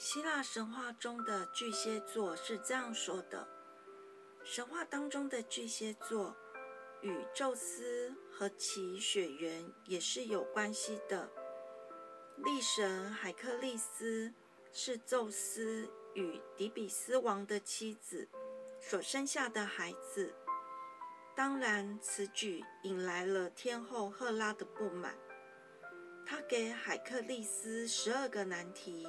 希腊神话中的巨蟹座是这样说的：神话当中的巨蟹座与宙斯和其血缘也是有关系的。力神海克力斯是宙斯与底比斯王的妻子所生下的孩子。当然，此举引来了天后赫拉的不满，她给海克力斯十二个难题。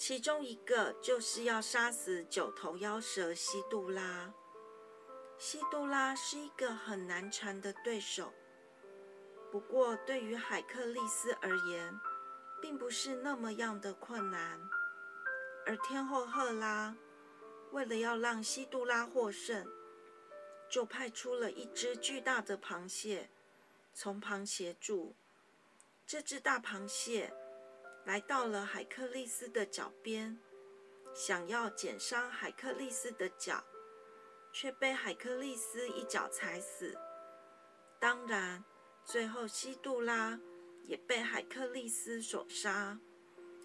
其中一个就是要杀死九头妖蛇西杜拉。西杜拉是一个很难缠的对手，不过对于海克力斯而言，并不是那么样的困难。而天后赫拉为了要让西杜拉获胜，就派出了一只巨大的螃蟹从旁协助。这只大螃蟹。来到了海克利斯的脚边，想要剪伤海克利斯的脚，却被海克利斯一脚踩死。当然，最后西杜拉也被海克利斯所杀。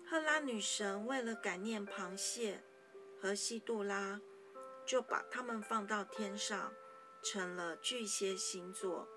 赫拉女神为了感念螃蟹和西杜拉，就把他们放到天上，成了巨蟹星座。